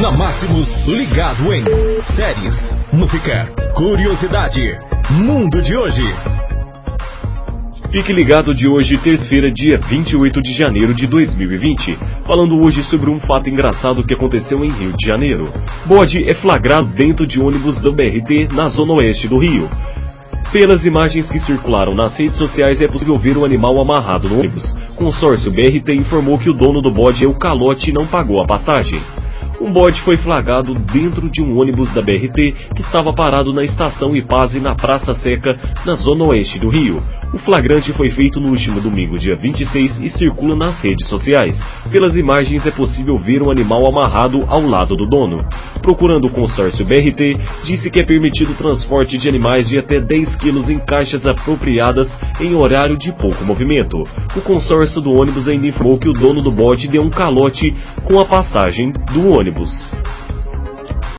Na Máximos, ligado em séries, música, curiosidade, mundo de hoje. Fique ligado de hoje, terça-feira, dia 28 de janeiro de 2020. Falando hoje sobre um fato engraçado que aconteceu em Rio de Janeiro. Bode é flagrado dentro de ônibus do BRT na zona oeste do Rio. Pelas imagens que circularam nas redes sociais é possível ver o animal amarrado no ônibus. Consórcio BRT informou que o dono do bode é o calote e não pagou a passagem. Um bode foi flagrado dentro de um ônibus da BRT que estava parado na estação Ipaze na Praça Seca, na zona oeste do Rio. O flagrante foi feito no último domingo, dia 26, e circula nas redes sociais. Pelas imagens é possível ver um animal amarrado ao lado do dono. Procurando o consórcio BRT, disse que é permitido o transporte de animais de até 10 quilos em caixas apropriadas em horário de pouco movimento. O consórcio do ônibus ainda informou que o dono do bode deu um calote com a passagem do ônibus.